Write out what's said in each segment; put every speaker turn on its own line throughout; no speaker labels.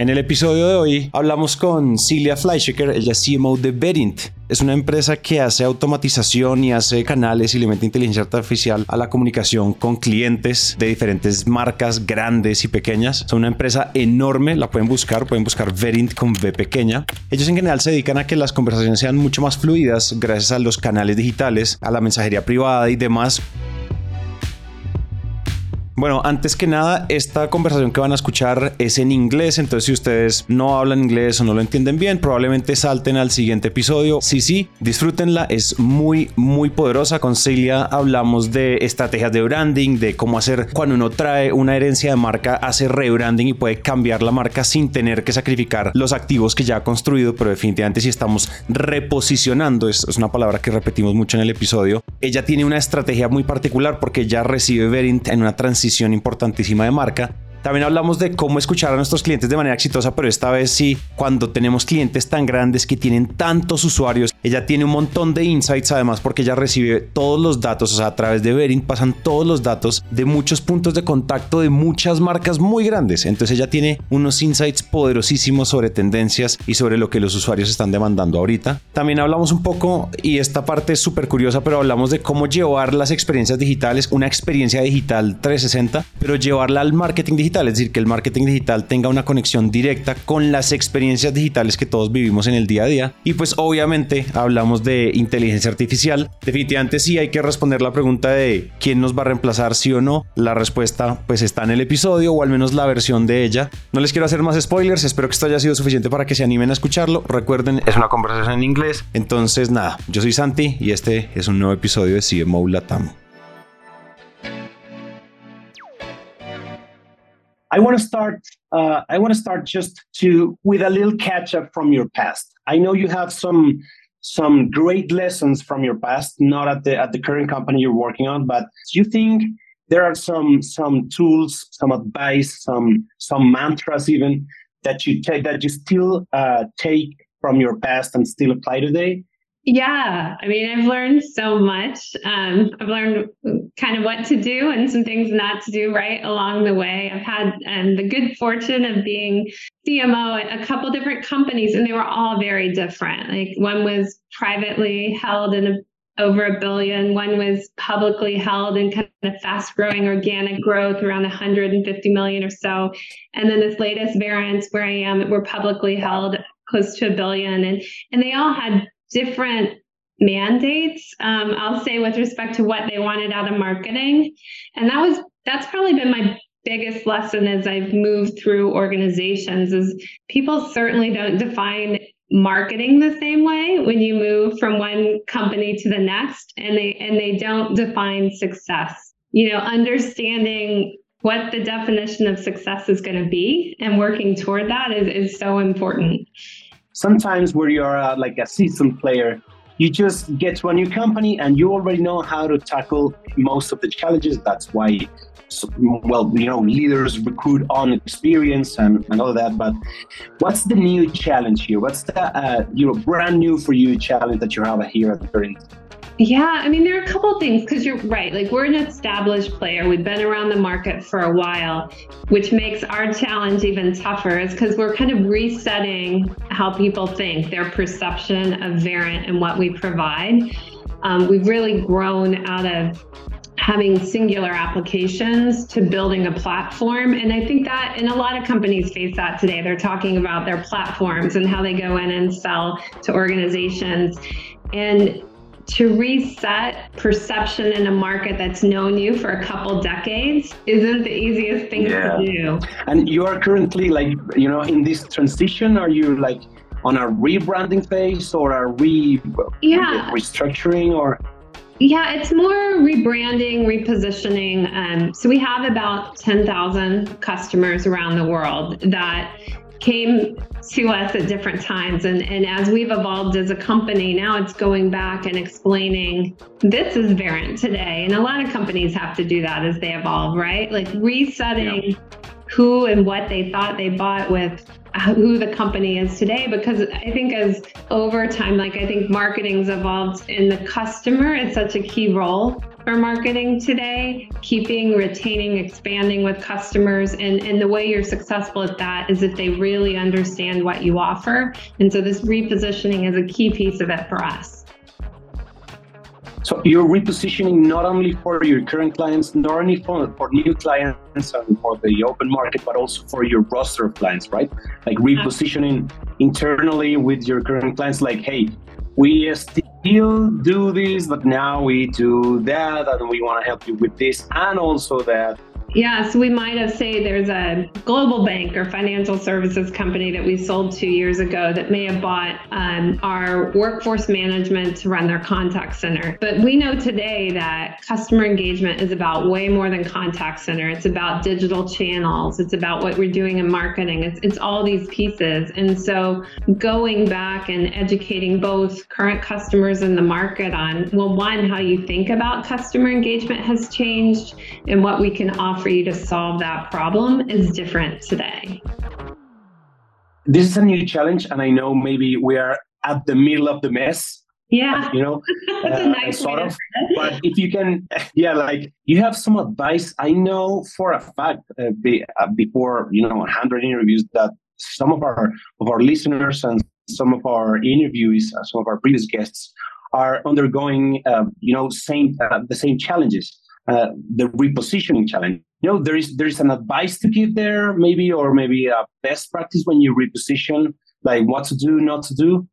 En el episodio de hoy hablamos con Cilia Fleischer, ella es CMO de Verint. Es una empresa que hace automatización y hace canales y le mete inteligencia artificial a la comunicación con clientes de diferentes marcas grandes y pequeñas. Es una empresa enorme, la pueden buscar, pueden buscar Verint con V pequeña. Ellos en general se dedican a que las conversaciones sean mucho más fluidas gracias a los canales digitales, a la mensajería privada y demás. Bueno, antes que nada, esta conversación que van a escuchar es en inglés, entonces si ustedes no hablan inglés o no lo entienden bien, probablemente salten al siguiente episodio. Sí, sí, disfrútenla, es muy, muy poderosa. Con Celia hablamos de estrategias de branding, de cómo hacer cuando uno trae una herencia de marca, hace rebranding y puede cambiar la marca sin tener que sacrificar los activos que ya ha construido, pero definitivamente si estamos reposicionando, es, una palabra que repetimos mucho en el episodio, ella tiene una estrategia muy particular porque ya recibe Verint en una transición importantísima de marca también hablamos de cómo escuchar a nuestros clientes de manera exitosa, pero esta vez sí, cuando tenemos clientes tan grandes que tienen tantos usuarios, ella tiene un montón de insights además porque ella recibe todos los datos, o sea, a través de Verin pasan todos los datos de muchos puntos de contacto de muchas marcas muy grandes. Entonces ella tiene unos insights poderosísimos sobre tendencias y sobre lo que los usuarios están demandando ahorita. También hablamos un poco, y esta parte es súper curiosa, pero hablamos de cómo llevar las experiencias digitales, una experiencia digital 360, pero llevarla al marketing digital es decir, que el marketing digital tenga una conexión directa con las experiencias digitales que todos vivimos en el día a día. Y pues obviamente hablamos de inteligencia artificial. Definitivamente sí hay que responder la pregunta de quién nos va a reemplazar, sí o no. La respuesta pues está en el episodio o al menos la versión de ella. No les quiero hacer más spoilers, espero que esto haya sido suficiente para que se animen a escucharlo. Recuerden, es una conversación en inglés. Entonces nada, yo soy Santi y este es un nuevo episodio de CMO Latam.
I want to start. Uh, I want to start just to with a little catch up from your past. I know you have some some great lessons from your past, not at the at the current company you're working on, but do you think there are some some tools, some advice, some some mantras even that you take that you still uh, take from your past and still apply today?
Yeah, I mean, I've learned so much. Um, I've learned kind of what to do and some things not to do right along the way. I've had um, the good fortune of being CMO at a couple different companies, and they were all very different. Like one was privately held in a, over a billion, one was publicly held in kind of fast growing organic growth around 150 million or so. And then this latest Verint where I am, we're publicly held close to a billion and and they all had different mandates um, i'll say with respect to what they wanted out of marketing. And that was that's probably been my biggest lesson as i've moved through organizations is people certainly don't define marketing the same way when you move from one company to the next and they and they don't define success. You know understanding what the definition of success is going to be and working toward that is, is so important
sometimes where you're uh, like a seasoned player, you just get to a new company and you already know how to tackle most of the challenges. That's why, well, you know, leaders recruit on experience and, and all that. But what's the new challenge here? What's the uh, you know brand new for you challenge that you have here at the current
yeah, I mean, there are a couple things because you're right. Like, we're an established player, we've been around the market for a while, which makes our challenge even tougher, is because we're kind of resetting how people think, their perception of Verint and what we provide. Um, we've really grown out of having singular applications to building a platform. And I think that, and a lot of companies face that today. They're talking about their platforms and how they go in and sell to organizations. And to reset perception in a market that's known you for a couple decades isn't the easiest thing yeah. to do.
And you are currently like, you know, in this transition, are you like on a rebranding phase or a re yeah. restructuring or
yeah, it's more rebranding, repositioning. Um, so we have about 10,000 customers around the world that came to us at different times. And, and as we've evolved as a company, now it's going back and explaining this is Verint today. And a lot of companies have to do that as they evolve, right? Like resetting who and what they thought they bought with who the company is today because i think as over time like i think marketing's evolved and the customer is such a key role for marketing today. Keeping, retaining, expanding with customers. And, and the way you're successful at that is if they really understand what you offer. And so this repositioning is a key piece of it for us.
So you're repositioning not only for your current clients, not only for, for new clients and for the open market, but also for your roster of clients, right? Like repositioning internally with your current clients, like, hey, we still do this, but now we do that, and we want to help you with this and also that.
Yeah, so we might have say there's a global bank or financial services company that we sold two years ago that may have bought um, our workforce management to run their contact center. But we know today that customer engagement is about way more than contact center. It's about digital channels. It's about what we're doing in marketing. It's it's all these pieces. And so going back and educating both current customers in the market on well, one, how you think about customer engagement has changed and what we can offer for you to solve that problem is different today.
This is a new challenge, and I know maybe we are at the middle of the mess.
Yeah,
you know, uh, nice sort of. But if you can, yeah, like you have some advice. I know for a fact, uh, be, uh, before you know, 100 interviews, that some of our of our listeners and some of our interviewees, some of our previous guests, are undergoing, uh, you know, same uh, the same challenges. Uh, the repositioning challenge you know there is there is an advice to give there maybe or maybe a best practice when you reposition like what to do not to do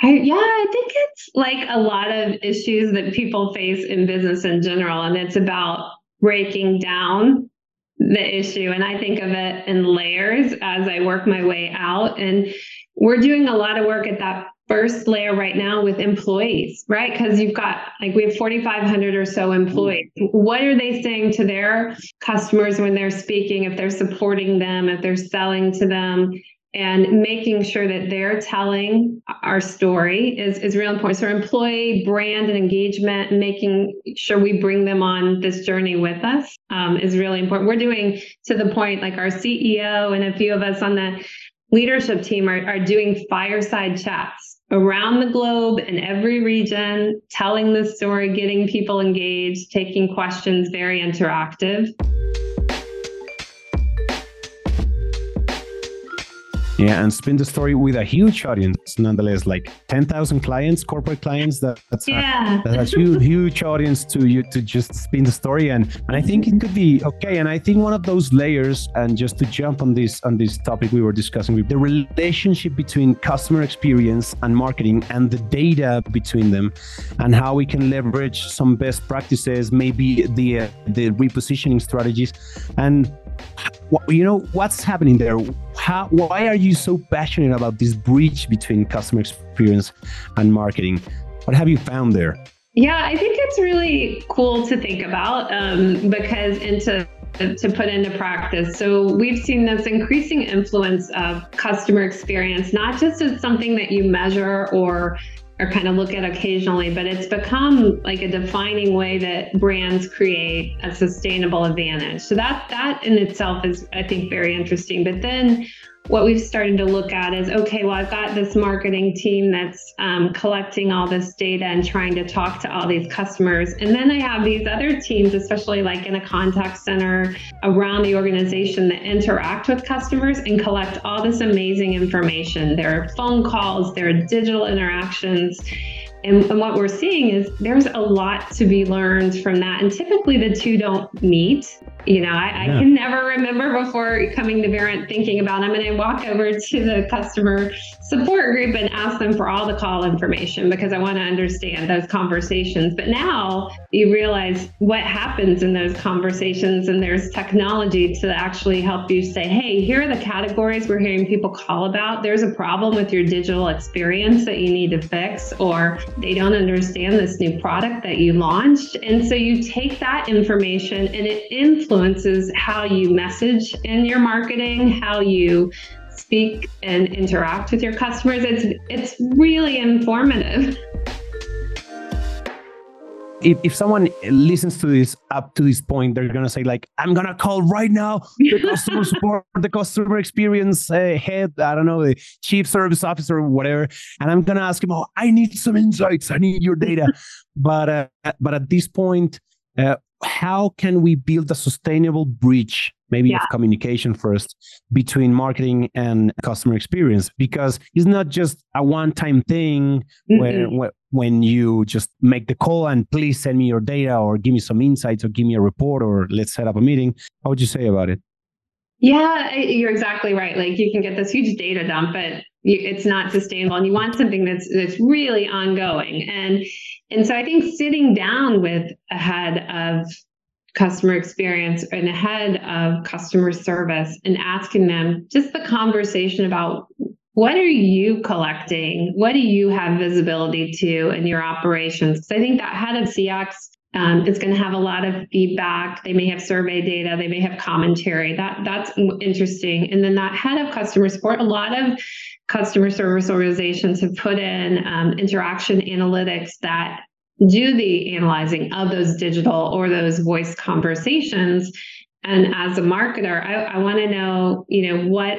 I, yeah, I think it's like a lot of issues that people face in business in general, and it's about breaking down the issue. And I think of it in layers as I work my way out. And we're doing a lot of work at that first layer right now with employees, right? Because you've got like we have 4,500 or so employees. What are they saying to their customers when they're speaking, if they're supporting them, if they're selling to them? And making sure that they're telling our story is, is real important. So, employee brand and engagement, making sure we bring them on this journey with us um, is really important. We're doing to the point, like our CEO and a few of us on the leadership team are, are doing fireside chats around the globe in every region, telling the story, getting people engaged, taking questions, very interactive.
Yeah, and spin the story with a huge audience, nonetheless, like ten thousand clients, corporate clients. That, that's
yeah.
a, that's a huge, huge audience to you to just spin the story, and and I think it could be okay. And I think one of those layers, and just to jump on this on this topic we were discussing, with the relationship between customer experience and marketing, and the data between them, and how we can leverage some best practices, maybe the uh, the repositioning strategies, and you know what's happening there? How why are you so passionate about this bridge between customer experience and marketing? What have you found there?
Yeah i think it's really cool to think about um, because into to put into practice. So we've seen this increasing influence of customer experience, not just as something that you measure or or kind of look at occasionally, but it's become like a defining way that brands create a sustainable advantage. So that that in itself is, I think, very interesting. But then what we've started to look at is okay, well, I've got this marketing team that's um, collecting all this data and trying to talk to all these customers. And then I have these other teams, especially like in a contact center around the organization that interact with customers and collect all this amazing information. There are phone calls, there are digital interactions. And, and, what we're seeing is there's a lot to be learned from that. And typically the two don't meet. You know, I, yeah. I can never remember before coming to Verint thinking about I'm going to walk over to the customer support group and ask them for all the call information because I want to understand those conversations. But now you realize what happens in those conversations, and there's technology to actually help you say, hey, here are the categories we're hearing people call about. There's a problem with your digital experience that you need to fix, or they don't understand this new product that you launched. And so you take that information and it influences how you message in your marketing, how you speak and interact with your customers. It's it's really informative
if, if someone listens to this up to this point, they're gonna say like, "I'm gonna call right now the customer support, the customer experience uh, head, I don't know, the chief service officer, whatever, and I'm gonna ask him, oh, I need some insights, I need your data." but uh, but at this point,
uh, how can we build a sustainable bridge maybe yeah. of communication first between marketing and customer experience because it's not just a one-time thing mm-hmm. where, when you just make the call and please send me your data or give me some insights or give me a report or let's set up a meeting how would you say about it?
Yeah you're exactly right. Like you can get this huge data dump but it's not sustainable and you want something that's that's really ongoing. And and so i think sitting down with a head of customer experience and a head of customer service and asking them just the conversation about what are you collecting what do you have visibility to in your operations because i think that head of cx um, is going to have a lot of feedback. They may have survey data. They may have commentary. That that's interesting. And then that head of customer support, a lot of customer service organizations have put in um, interaction analytics that do the analyzing of those digital or those voice conversations. And as a marketer, I, I want to know, you know, what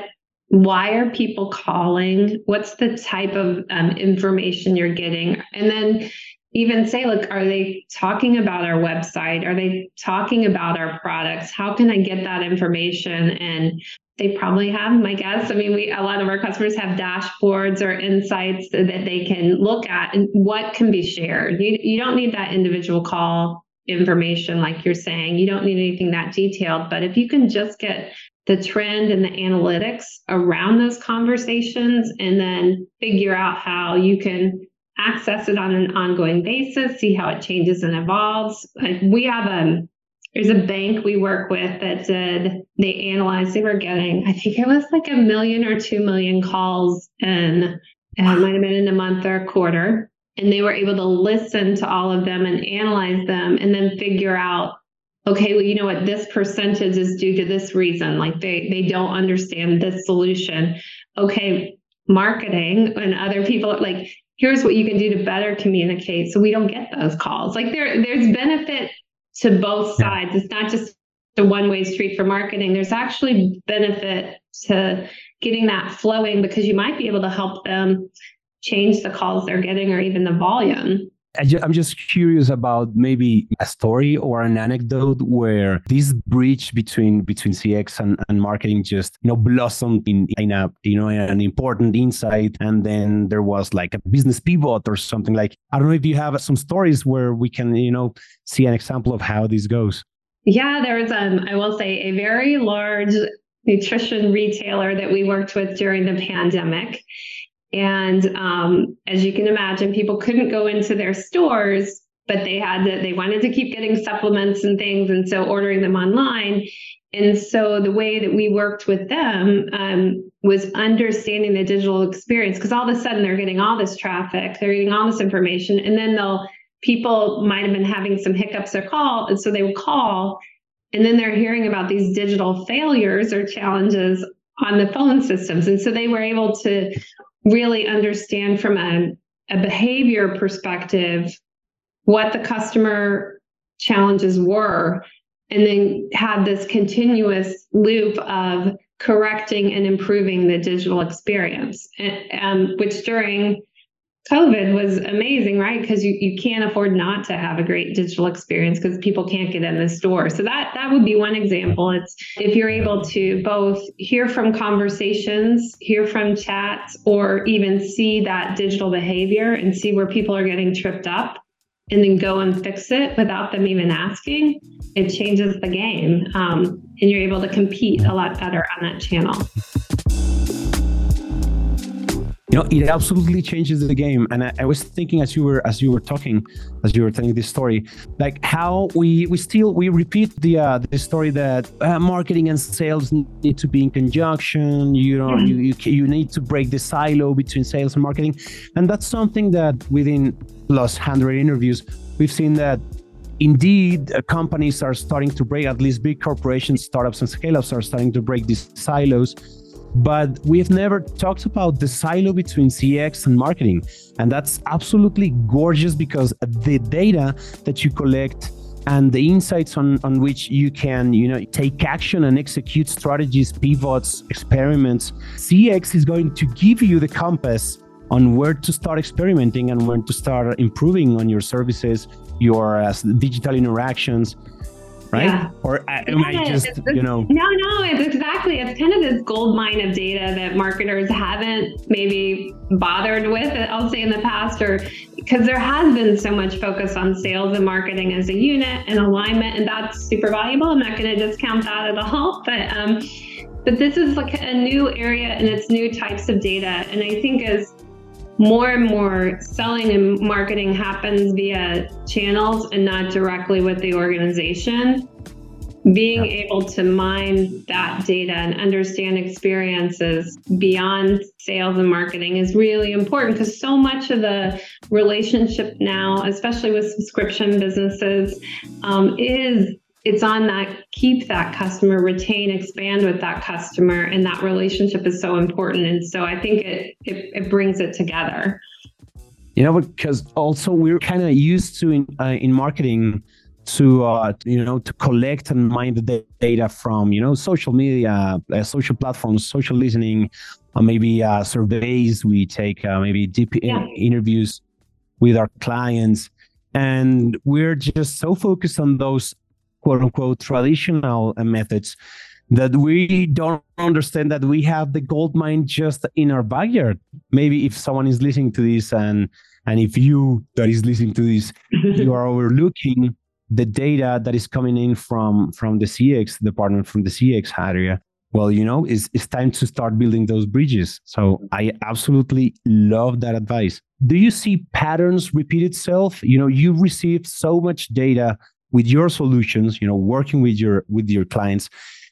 why are people calling? What's the type of um, information you're getting? And then even say, look, are they talking about our website? Are they talking about our products? How can I get that information? And they probably have, my guess. I mean, we a lot of our customers have dashboards or insights that they can look at and what can be shared. You you don't need that individual call information like you're saying. You don't need anything that detailed, but if you can just get the trend and the analytics around those conversations and then figure out how you can access it on an ongoing basis, see how it changes and evolves. Like We have a there's a bank we work with that did they analyzed they were getting I think it was like a million or two million calls and it uh, might have been in a month or a quarter. And they were able to listen to all of them and analyze them and then figure out okay, well, you know what, this percentage is due to this reason. Like they they don't understand this solution. Okay, marketing and other people like here's what you can do to better communicate so we don't get those calls. Like there there's benefit to both sides. It's not just a one-way street for marketing. There's actually benefit to getting that flowing because you might be able to help them change the calls they're getting or even the volume.
I'm just curious about maybe a story or an anecdote where this bridge between between CX and, and marketing just you know blossomed in, in a you know an important insight, and then there was like a business pivot or something like. I don't know if you have some stories where we can you know see an example of how this goes.
Yeah, there's um I will say a very large nutrition retailer that we worked with during the pandemic and um, as you can imagine, people couldn't go into their stores, but they had to, they wanted to keep getting supplements and things. And so ordering them online. And so the way that we worked with them um, was understanding the digital experience because all of a sudden they're getting all this traffic, they're getting all this information, and then they'll people might have been having some hiccups or call, and so they would call, and then they're hearing about these digital failures or challenges on the phone systems, and so they were able to really understand from a, a behavior perspective what the customer challenges were and then had this continuous loop of correcting and improving the digital experience, um, which during COVID was amazing, right? Because you, you can't afford not to have a great digital experience because people can't get in the store. So that that would be one example. It's if you're able to both hear from conversations, hear from chats, or even see that digital behavior and see where people are getting tripped up and then go and fix it without them even asking, it changes the game. Um, and you're able to compete a lot better on that channel
you know it absolutely changes the game. And I, I, was thinking as you were as you were talking as you were telling this story like how we we still we repeat the uh, the story that uh, marketing and sales need to be in conjunction. You know mm-hmm. you, you you need to break the silo between sales and marketing. And that's something that within plus 100 interviews we've seen that indeed uh, companies are starting to break at least big corporations startups and scale-ups are starting to break these silos but we've never talked about the silo between CX and marketing. And that's absolutely gorgeous because the data that you collect and the insights on, on which you can you know take action and execute strategies pivots experiments cx is going to give you the compass on where to start experimenting and when to start improving on your services your uh, digital interactions right? Yeah. Or am I just, you know?
No, no, it's exactly. It's kind of this gold mine of data that marketers haven't maybe bothered with, I'll say in the past, or because there has been so much focus on sales and marketing as a unit and alignment, and that's super valuable. I'm not going to discount that at all, but, um, but this is like a new area and it's new types of data. And I think as more and more selling and marketing happens via channels and not directly with the organization. Being yeah. able to mine that data and understand experiences beyond sales and marketing is really important because so much of the relationship now, especially with subscription businesses, um, is it's on that keep that customer retain expand with that customer and that relationship is so important. And so i think it it, it brings it together.
You know because also we're kind of used to in, uh, in marketing to uh, you know to collect and mine the data from you know social media uh, social platforms social listening uh, maybe uh, surveys we take uh, maybe deep yeah. interviews with our clients. And we're just so focused on those quote unquote traditional uh, methods that we don't understand that we have the gold mine just in our backyard. Maybe if someone is listening to this and and if you that is listening to this, you are overlooking the data that is coming in from from the CX department, from the CX area. Well, you know, it's, it's time to start building those bridges. So I absolutely love that advice. Do you see patterns repeat itself? You know, you receive so much data with your solutions you know working with your with your clients.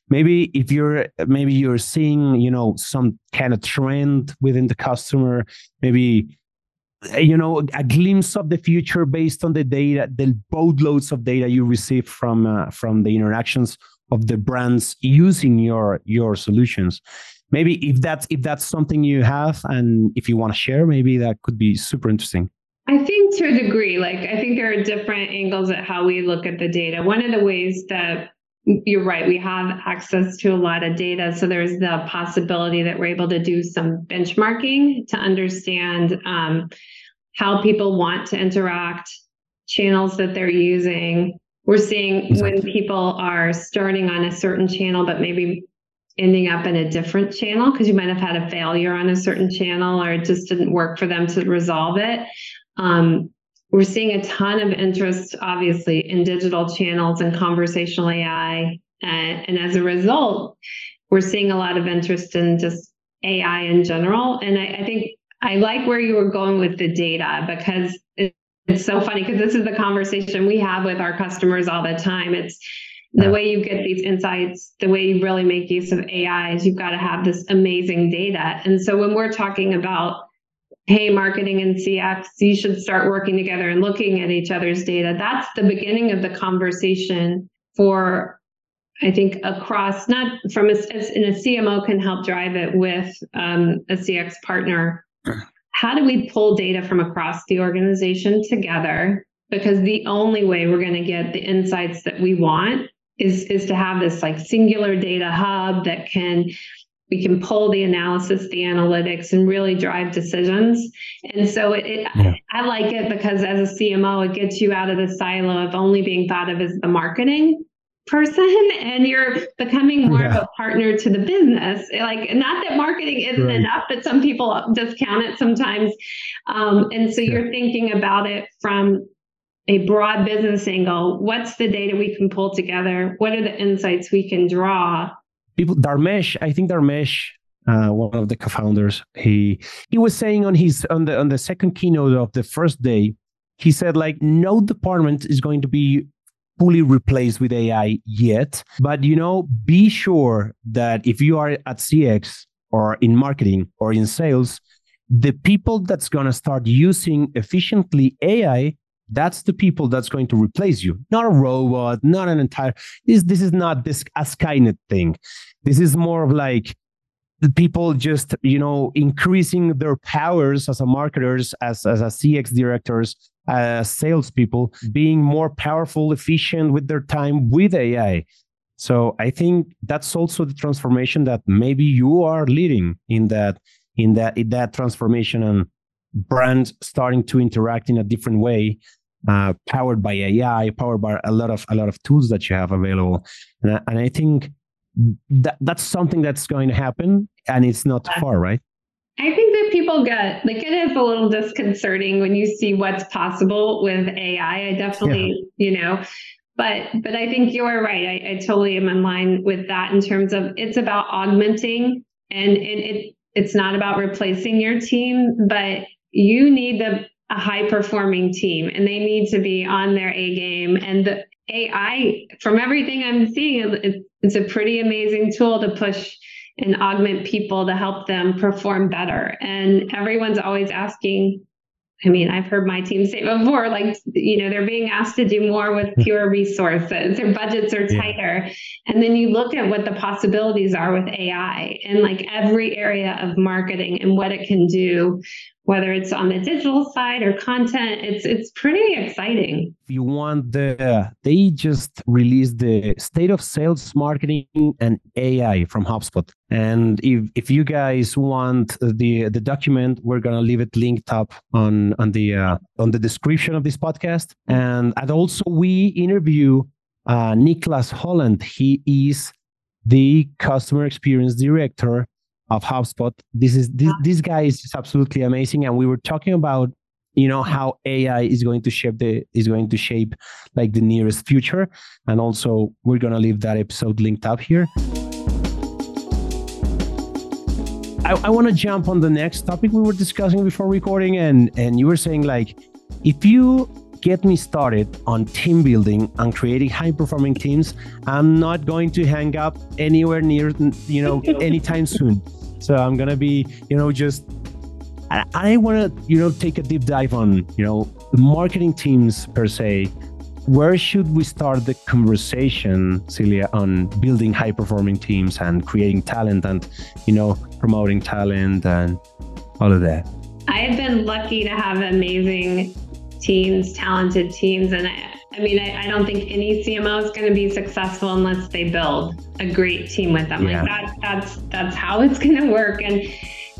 Maybe if you're maybe you're seeing you know some kind of trend within the customer maybe you know a glimpse of the future based on the data the boatloads of data you receive from uh, from the interactions of the brands using your your solutions. Maybe if that's if that's something you have and if you want to share maybe that could be super interesting
I think to a degree, like I think there are different angles at how we look at the data. One of the ways that you're right, we have access to a lot of data. So there's the possibility that we're able to do some benchmarking to understand um, how people want to interact, channels that they're using. We're seeing exactly. when people are starting on a certain channel, but maybe ending up in a different channel because you might have had a failure on a certain channel or it just didn't work for them to resolve it. Um, we're seeing a ton of interest, obviously, in digital channels and conversational AI. And, and as a result, we're seeing a lot of interest in just AI in general. And I, I think I like where you were going with the data because it, it's so funny because this is the conversation we have with our customers all the time. It's the way you get these insights, the way you really make use of AI is you've got to have this amazing data. And so when we're talking about hey, marketing and CX, you should start working together and looking at each other's data. That's the beginning of the conversation for, I think, across, not from a, in a CMO can help drive it with um, a CX partner. How do we pull data from across the organization together? Because the only way we're going to get the insights that we want is is to have this like singular data hub that can we can pull the analysis, the analytics, and really drive decisions. And so it, it yeah. I like it because as a CMO, it gets you out of the silo of only being thought of as the marketing person and you're becoming more yeah. of a partner to the business like not that marketing isn't right. enough but some people discount it sometimes um, and so yeah. you're thinking about it from a broad business angle what's the data we can pull together what are the insights we can draw
people Dharmesh, I think Dharmesh, uh, one of the co-founders, he he was saying on his on the on the second keynote of the first day, he said like no department is going to be fully replaced with AI yet, but you know, be sure that if you are at CX or in marketing or in sales, the people that's going to start using efficiently AI that's the people that's going to replace you. Not a robot not an entire this this is not this a skynet thing. This is more of like the people just you know increasing their powers as a marketers as as a cx directors as salespeople being more powerful efficient with their time with ai so i think that's also the transformation that maybe you are leading in that in that in that transformation and brands starting to interact in a different way uh, powered by AI, powered by a lot of a lot of tools that you have available. And I, and I think that that's something that's going to happen, and it's not far, right?
I think that people get like it is a little disconcerting when you see what's possible with AI. I definitely, yeah. you know, but but I think you're right. I, I totally am in line with that in terms of it's about augmenting and, and it it's not about replacing your team, but you need the a high performing team and they need to be on their A game. And the AI, from everything I'm seeing, it, it's a pretty amazing tool to push and augment people to help them perform better. And everyone's always asking, I mean, I've heard my team say before, like, you know, they're being asked to do more with hmm. fewer resources, their budgets are tighter. Yeah. And then you look at what the possibilities are with AI and like every area of marketing and what it can do whether it's on the digital side or content it's it's pretty exciting.
If you want the they just released the state of sales marketing and ai from hubspot. And if if you guys want the the document we're gonna leave it linked up on on the uh, on the description of this podcast. And and also we interview uh, Niklas Holland. He is the customer experience director of HubSpot. This is this, this guy is absolutely amazing, and we were talking about you know how AI is going to shape the is going to shape like the nearest future, and also we're gonna leave that episode linked up here. I, I want to jump on the next topic we were discussing before recording, and and you were saying like if you get me started on team building and creating high performing teams, I'm not going to hang up anywhere near, you know, anytime soon. So I'm gonna be, you know, just I, I want to, you know, take a deep dive on, you know, marketing teams per se. Where should we start the conversation, Celia, on building high performing teams and creating talent and, you know, promoting talent and all of that?
I have been lucky to have amazing teams, talented teams, and I, I mean, I, I, don't think any CMO is going to be successful unless they build a great team with them. Yeah. Like that, that's that's how it's going to work. And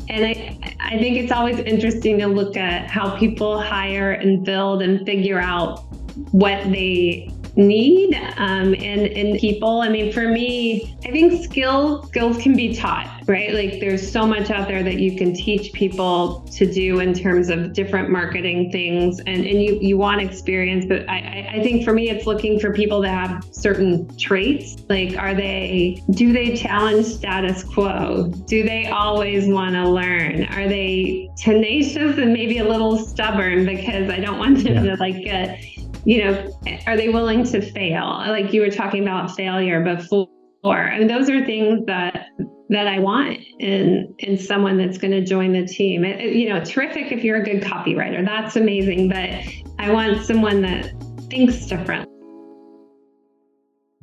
and I I think it's always interesting to look at how people hire and build and figure out what they need um, and in people. I mean, for me, I think skills skills can be taught, right? Like there's so much out there that you can teach people to do in terms of different marketing things, and and you you want experience, but I I think for me, it's looking for people that have certain traits. Like, are they do they challenge status quo? Do they always want to learn? Are they tenacious and maybe a little stubborn because I don't want them yeah. to like get you know, are they willing to fail? Like you were talking about failure before. I mean, those are things that that I want in in someone that's going to join the team. It, you know, terrific if you're a good copywriter. That's amazing, but I want someone that thinks different.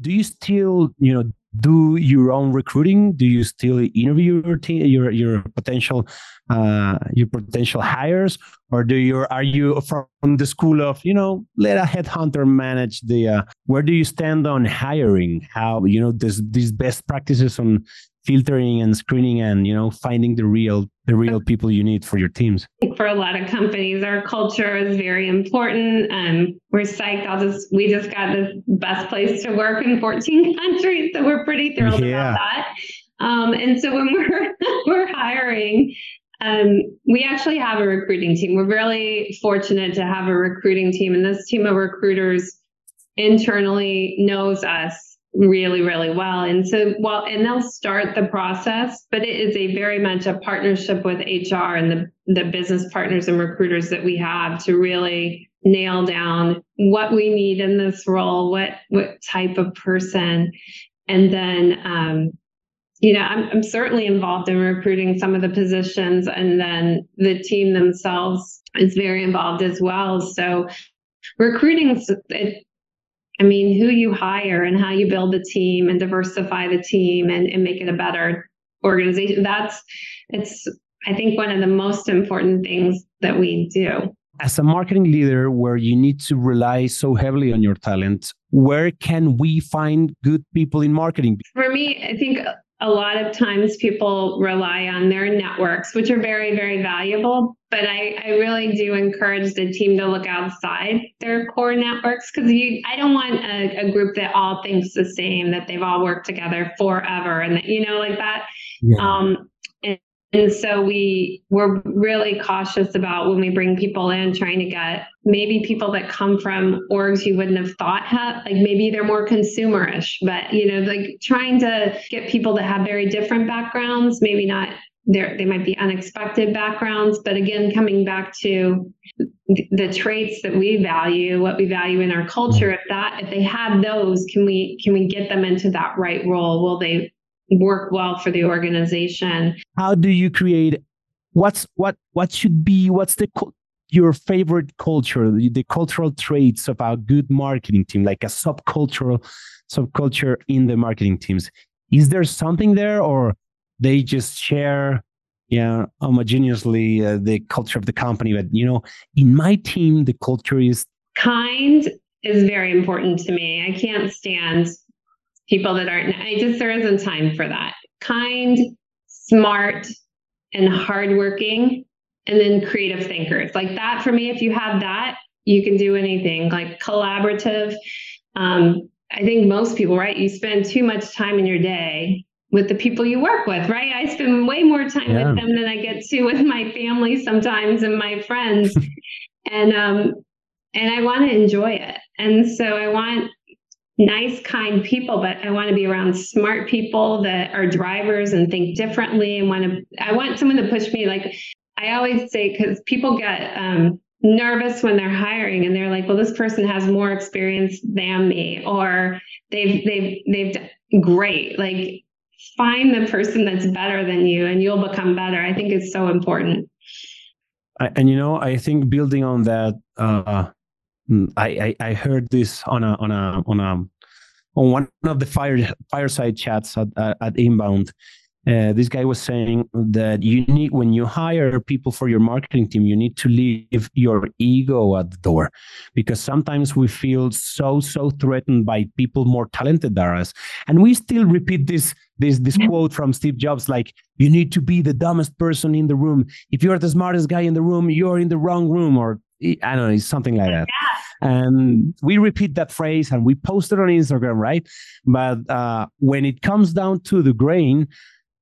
Do you still, you know, do your own recruiting? Do you still interview your team, your your potential uh, your potential hires, or do you are you from the school of you know let a headhunter manage the? Uh, where do you stand on hiring? How you know this these best practices on filtering and screening and you know finding the real the real people you need for your teams.
For a lot of companies our culture is very important. Um, we're psyched. I'll just we just got the best place to work in 14 countries so we're pretty thrilled yeah. about that. Um, and so when we're we're hiring um, we actually have a recruiting team. We're really fortunate to have a recruiting team and this team of recruiters internally knows us really really well. And so well and they'll start the process but it is a very much a partnership with hr and the the business partners and recruiters that we have to really nail down what we need in this role what what type of person. And then um, you know I'm, I'm certainly involved in recruiting some of the positions and then the team themselves is very involved as well. So recruiting it, I mean, who you hire and how you build the team and diversify the team and, and make it a better organization. That's it's I think one of the most important things that we do.
As a marketing leader where you need to rely so heavily on your talent, where can we find good people in marketing?
For me, I think a lot of times people rely on their networks, which are very, very valuable. But I, I really do encourage the team to look outside their core networks because you I don't want a, a, group that all thinks the same, that they've all worked together forever and that, you know, like that. Yeah. Um, and so we we're really cautious about when we bring people in, trying to get maybe people that come from orgs you wouldn't have thought like maybe they're more consumerish, but you know, like trying to get people that have very different backgrounds, maybe not there they might be unexpected backgrounds, but again, coming back to the traits that we value, what we value in our culture, if that if they have those, can we can we get them into that right role? Will they work well for the organization.
How do you create what's what what should be what's the your favorite culture, the, the cultural traits of a good marketing team, like a subcultural subculture in the marketing teams? Is there something there or they just share yeah homogeneously uh, the culture of the company but you know in my team the culture is
kind is very important to me i can't stand people that aren't, I just, there isn't time for that. Kind, smart, and hardworking, and then creative thinkers. Like that for me, if you have that, you can do anything like collaborative. Um, I think most people, right? You spend too much time in your day with the people you work with, right? I spend way more time yeah. with them than I get to with my family sometimes and my friends. and um and I want to enjoy it. And so I want nice, kind people, but I want to be around smart people that are drivers and think differently and want to, I want someone to push me. Like I always say, because people get um, nervous when they're hiring and they're like, well, this person has more experience than me, or they've, they've, they've done great. Like find the person that's better than you and you'll become better. I think it's so important.
and you know, I think building on that, uh, I, I, I heard this on a on a on a on one of the fire fireside chats at, at inbound. Uh, this guy was saying that you need when you hire people for your marketing team you need to leave your ego at the door because sometimes we feel so so threatened by people more talented than us. And we still repeat this this this quote from steve jobs like you need to be the dumbest person in the room. If you're the smartest guy in the room you're in the wrong room or I don't know, something like that. Yeah. And we repeat that phrase and we post it on Instagram, right? But uh, when it comes down to the grain,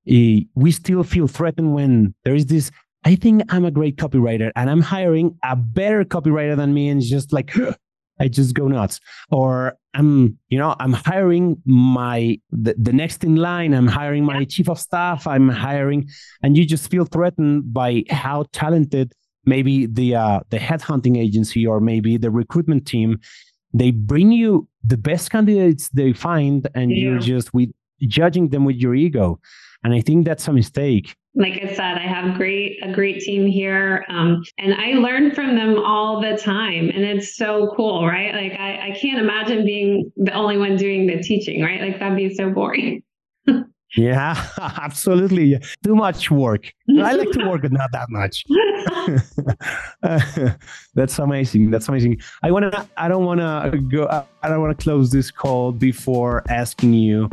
eh, we still feel threatened when there is this. I think I'm a great copywriter and I'm hiring a better copywriter than me, and it's just like I just go nuts. Or I'm, you know, I'm hiring my the, the next in line. I'm hiring my chief of staff. I'm hiring, and you just feel threatened by how talented maybe the uh, the headhunting agency or maybe the recruitment team they bring you the best candidates they find and yeah. you're just with judging them with your ego. And i think that's a mistake.
Like i said i have great a great team here um, and i learn from them all the time and it's so cool right? Like I, I can't imagine being the only one doing the teaching right? Like that'd be so boring
Yeah, absolutely. Too much work. I like to work, but not that much. that's amazing. That's amazing. I wanna. I don't wanna go. I don't wanna close this call before asking you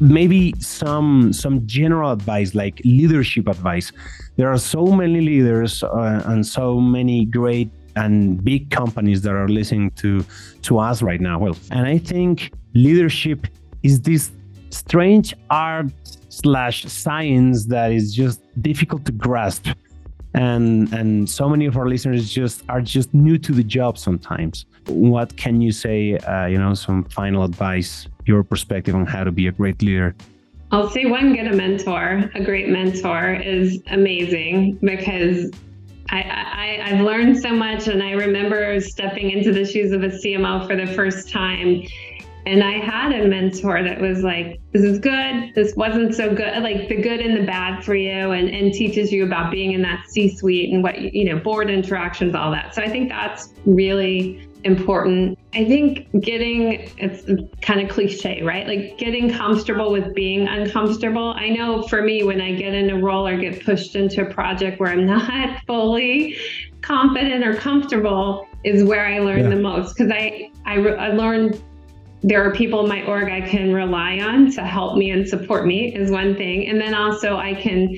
maybe some some general advice, like leadership advice. There are so many leaders uh, and so many great and big companies that are listening to to us right now. Well, and I think leadership is this strange art slash science that is just difficult to grasp. And and so many of our listeners just are just new to the job sometimes. What can you say uh, you know some final advice your perspective on how to be a great leader?
I'll say one get a mentor a great mentor is amazing because I, I, I've learned so much, and I remember stepping into the shoes of a CMO for the first time and I had a mentor that was like, this is good, this wasn't so good, like the good and the bad for you, and, and teaches you about being in that C suite and what, you know, board interactions, all that. So I think that's really important. I think getting, it's kind of cliche, right? Like getting comfortable with being uncomfortable. I know for me, when I get in a role or get pushed into a project where I'm not fully confident or comfortable, is where I learn yeah. the most because I, I, I learned there are people in my org I can rely on to help me and support me is one thing. And then also I can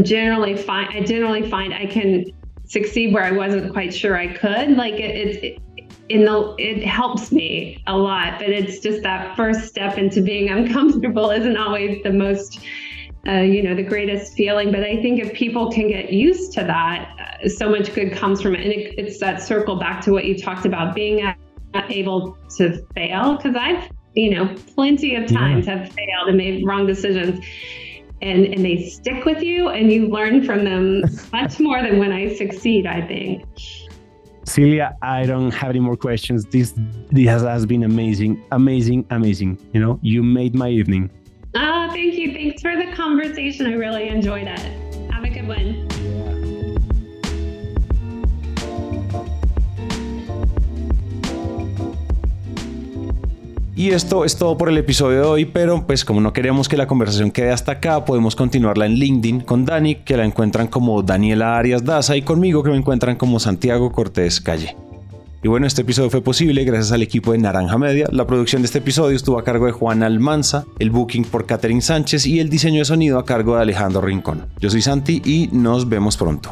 generally find I generally find I can succeed where I wasn't quite sure I could. Like it, it, in the it helps me a lot, but it's just that first step into being uncomfortable isn't always the most uh, you know the greatest feeling but i think if people can get used to that uh, so much good comes from it and it, it's that circle back to what you talked about being able to fail because i've you know plenty of times yeah. have failed and made wrong decisions and and they stick with you and you learn from them much more than when i succeed i think
Celia, I don't have any more questions. This this has been amazing, amazing, amazing. You know, you made my evening.
Oh, thank you. Thanks for the conversation. I really enjoyed it. Have a good one.
Y esto es todo por el episodio de hoy, pero pues como no queremos que la conversación quede hasta acá, podemos continuarla en LinkedIn con Dani, que la encuentran como Daniela Arias Daza, y conmigo que me encuentran como Santiago Cortés Calle. Y bueno, este episodio fue posible gracias al equipo de Naranja Media. La producción de este episodio estuvo a cargo de Juan Almanza, el booking por Catherine Sánchez y el diseño de sonido a cargo de Alejandro Rincón. Yo soy Santi y nos vemos pronto.